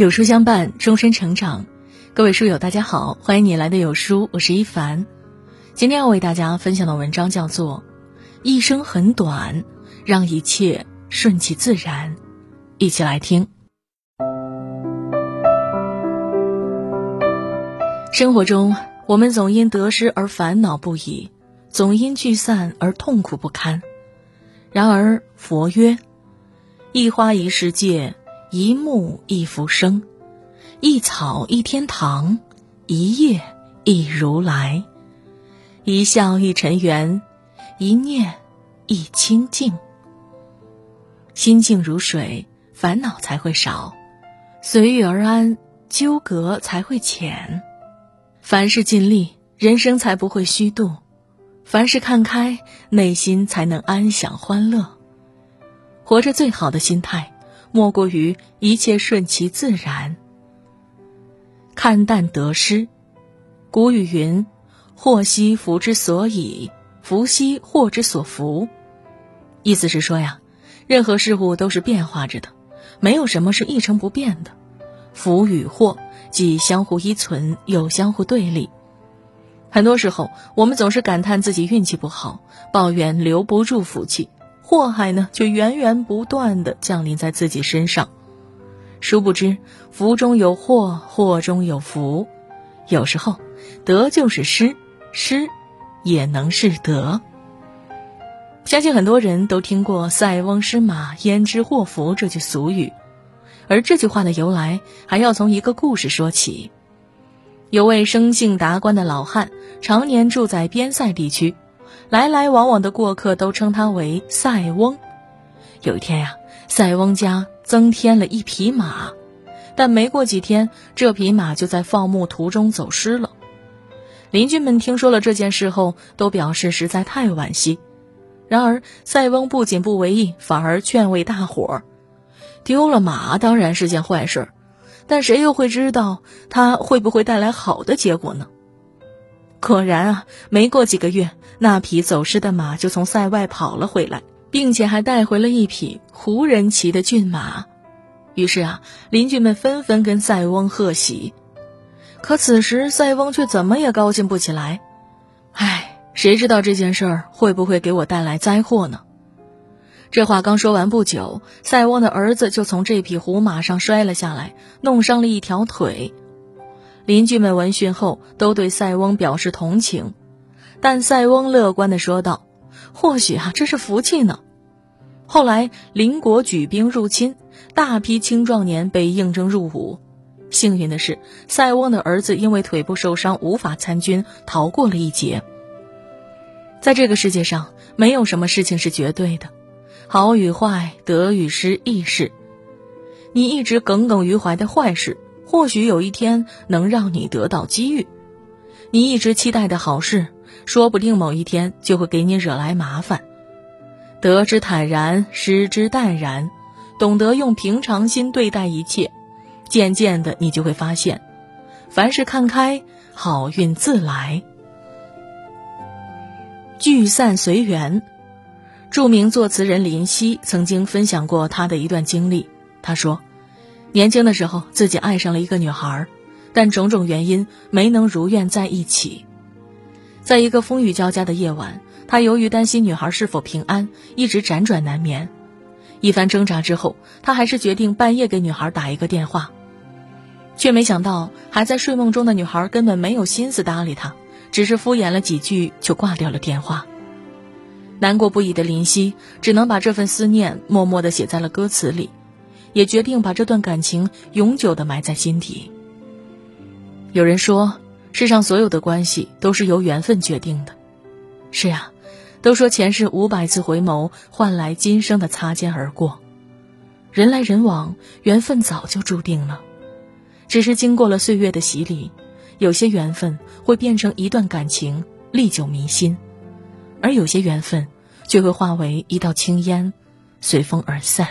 有书相伴，终身成长。各位书友，大家好，欢迎你来的有书，我是一凡。今天要为大家分享的文章叫做《一生很短，让一切顺其自然》，一起来听。生活中，我们总因得失而烦恼不已，总因聚散而痛苦不堪。然而，佛曰：“一花一世界。”一木一浮生，一草一天堂，一叶一如来，一笑一尘缘，一念一清净。心静如水，烦恼才会少；随遇而安，纠葛才会浅。凡事尽力，人生才不会虚度；凡事看开，内心才能安享欢乐。活着最好的心态。莫过于一切顺其自然，看淡得失。古语云：“祸兮福之所以，福兮祸之所伏。”意思是说呀，任何事物都是变化着的，没有什么是一成不变的。福与祸既相互依存，又相互对立。很多时候，我们总是感叹自己运气不好，抱怨留不住福气。祸害呢，就源源不断的降临在自己身上，殊不知福中有祸，祸中有福。有时候，得就是失，失也能是得。相信很多人都听过“塞翁失马，焉知祸福”这句俗语，而这句话的由来还要从一个故事说起。有位生性达观的老汉，常年住在边塞地区。来来往往的过客都称他为塞翁。有一天呀，塞翁家增添了一匹马，但没过几天，这匹马就在放牧途中走失了。邻居们听说了这件事后，都表示实在太惋惜。然而，塞翁不仅不为意，反而劝慰大伙儿：丢了马当然是件坏事，但谁又会知道它会不会带来好的结果呢？果然啊，没过几个月，那匹走失的马就从塞外跑了回来，并且还带回了一匹胡人骑的骏马。于是啊，邻居们纷纷跟塞翁贺喜。可此时塞翁却怎么也高兴不起来。唉，谁知道这件事儿会不会给我带来灾祸呢？这话刚说完不久，塞翁的儿子就从这匹胡马上摔了下来，弄伤了一条腿。邻居们闻讯后，都对塞翁表示同情，但塞翁乐观地说道：“或许啊，这是福气呢。”后来邻国举兵入侵，大批青壮年被应征入伍。幸运的是，塞翁的儿子因为腿部受伤无法参军，逃过了一劫。在这个世界上，没有什么事情是绝对的，好与坏，得与失亦是。你一直耿耿于怀的坏事。或许有一天能让你得到机遇，你一直期待的好事，说不定某一天就会给你惹来麻烦。得之坦然，失之淡然，懂得用平常心对待一切，渐渐的你就会发现，凡事看开，好运自来。聚散随缘，著名作词人林夕曾经分享过他的一段经历，他说。年轻的时候，自己爱上了一个女孩，但种种原因没能如愿在一起。在一个风雨交加的夜晚，他由于担心女孩是否平安，一直辗转难眠。一番挣扎之后，他还是决定半夜给女孩打一个电话，却没想到还在睡梦中的女孩根本没有心思搭理他，只是敷衍了几句就挂掉了电话。难过不已的林夕只能把这份思念默默地写在了歌词里。也决定把这段感情永久的埋在心底。有人说，世上所有的关系都是由缘分决定的。是呀，都说前世五百次回眸换来今生的擦肩而过，人来人往，缘分早就注定了。只是经过了岁月的洗礼，有些缘分会变成一段感情，历久弥新；而有些缘分却会化为一道青烟，随风而散。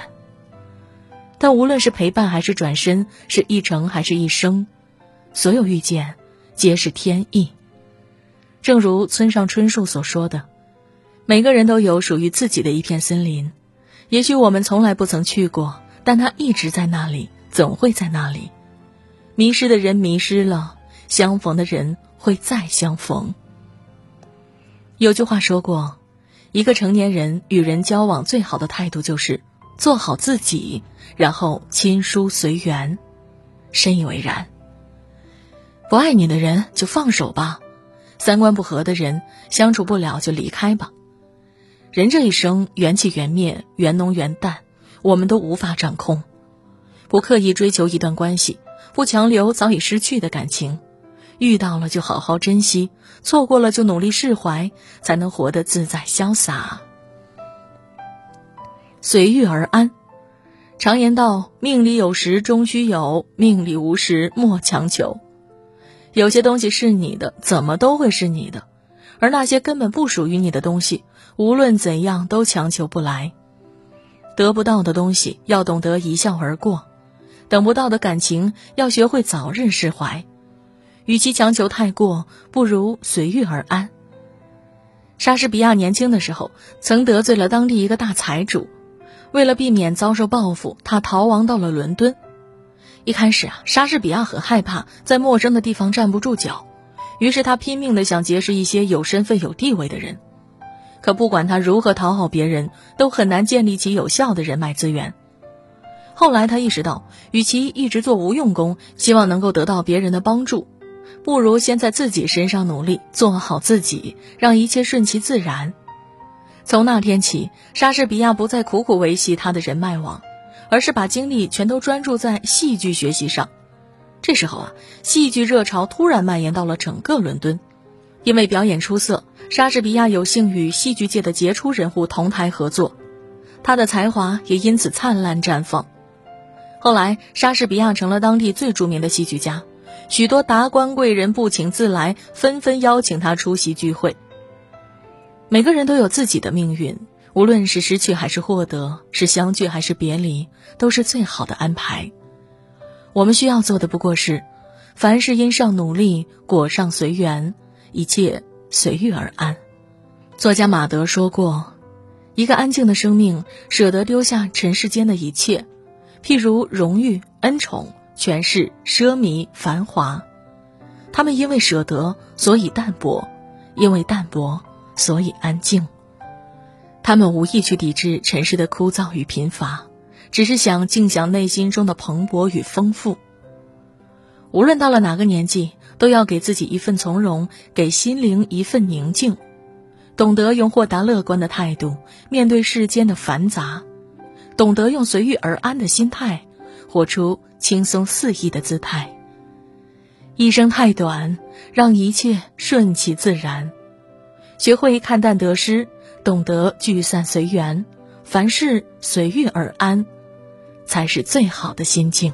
但无论是陪伴还是转身，是一程还是一生，所有遇见，皆是天意。正如村上春树所说的：“每个人都有属于自己的一片森林，也许我们从来不曾去过，但它一直在那里，总会在那里，迷失的人迷失了，相逢的人会再相逢。有句话说过，一个成年人与人交往最好的态度就是做好自己，然后亲疏随缘。深以为然。不爱你的人就放手吧，三观不合的人相处不了就离开吧。人这一生缘起缘灭，缘浓缘淡，我们都无法掌控。不刻意追求一段关系，不强留早已失去的感情。遇到了就好好珍惜，错过了就努力释怀，才能活得自在潇洒。随遇而安。常言道：“命里有时终须有，命里无时莫强求。”有些东西是你的，怎么都会是你的；而那些根本不属于你的东西，无论怎样都强求不来。得不到的东西要懂得一笑而过，等不到的感情要学会早日释怀。与其强求太过，不如随遇而安。莎士比亚年轻的时候曾得罪了当地一个大财主，为了避免遭受报复，他逃亡到了伦敦。一开始啊，莎士比亚很害怕在陌生的地方站不住脚，于是他拼命的想结识一些有身份、有地位的人。可不管他如何讨好别人，都很难建立起有效的人脉资源。后来他意识到，与其一直做无用功，希望能够得到别人的帮助。不如先在自己身上努力，做好自己，让一切顺其自然。从那天起，莎士比亚不再苦苦维系他的人脉网，而是把精力全都专注在戏剧学习上。这时候啊，戏剧热潮突然蔓延到了整个伦敦。因为表演出色，莎士比亚有幸与戏剧界的杰出人物同台合作，他的才华也因此灿烂绽放。后来，莎士比亚成了当地最著名的戏剧家。许多达官贵人不请自来，纷纷邀请他出席聚会。每个人都有自己的命运，无论是失去还是获得，是相聚还是别离，都是最好的安排。我们需要做的不过是，凡事因上努力，果上随缘，一切随遇而安。作家马德说过：“一个安静的生命，舍得丢下尘世间的一切，譬如荣誉、恩宠。”权势、奢靡、繁华，他们因为舍得，所以淡泊；因为淡泊，所以安静。他们无意去抵制尘世的枯燥与贫乏，只是想静享内心中的蓬勃与丰富。无论到了哪个年纪，都要给自己一份从容，给心灵一份宁静，懂得用豁达乐观的态度面对世间的繁杂，懂得用随遇而安的心态。活出轻松肆意的姿态。一生太短，让一切顺其自然，学会看淡得失，懂得聚散随缘，凡事随遇而安，才是最好的心境。